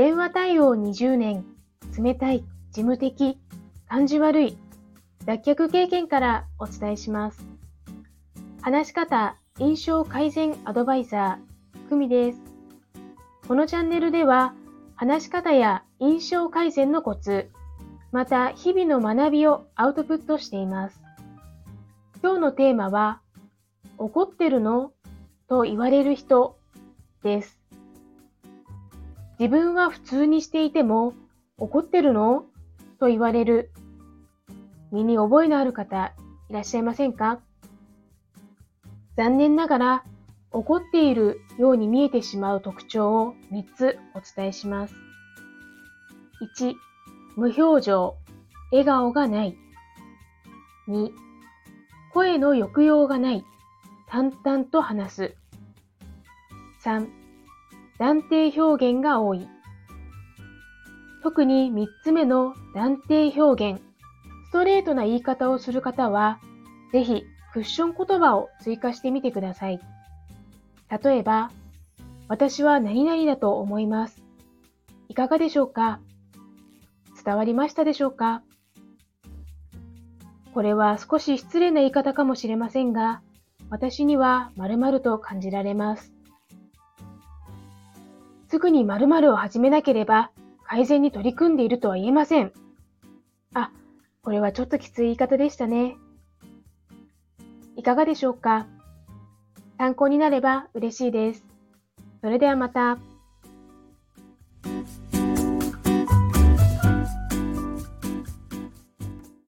電話対応20年、冷たい、事務的、感じ悪い、脱却経験からお伝えします。話し方、印象改善アドバイザー、久美です。このチャンネルでは、話し方や印象改善のコツ、また日々の学びをアウトプットしています。今日のテーマは、怒ってるの？と言われる人です。自分は普通にしていても怒ってるの？と言われる。身に覚えのある方いらっしゃいませんか？残念ながら怒っているように見えてしまう特徴を3つお伝えします。1、無表情、笑顔がない。2、声の抑揚がない、淡々と話す。3、断定表現が多い。特に3つ目の断定表現、ストレートな言い方をする方は、ぜひクッション言葉を追加してみてください。例えば、私は何々だと思います。いかがでしょうか？伝わりましたでしょうか？これは少し失礼な言い方かもしれませんが、私には〇〇と感じられます。すぐに〇〇を始めなければ改善に取り組んでいるとは言えません。あ、これはちょっときつい言い方でしたね。いかがでしょうか？参考になれば嬉しいです。それではまた。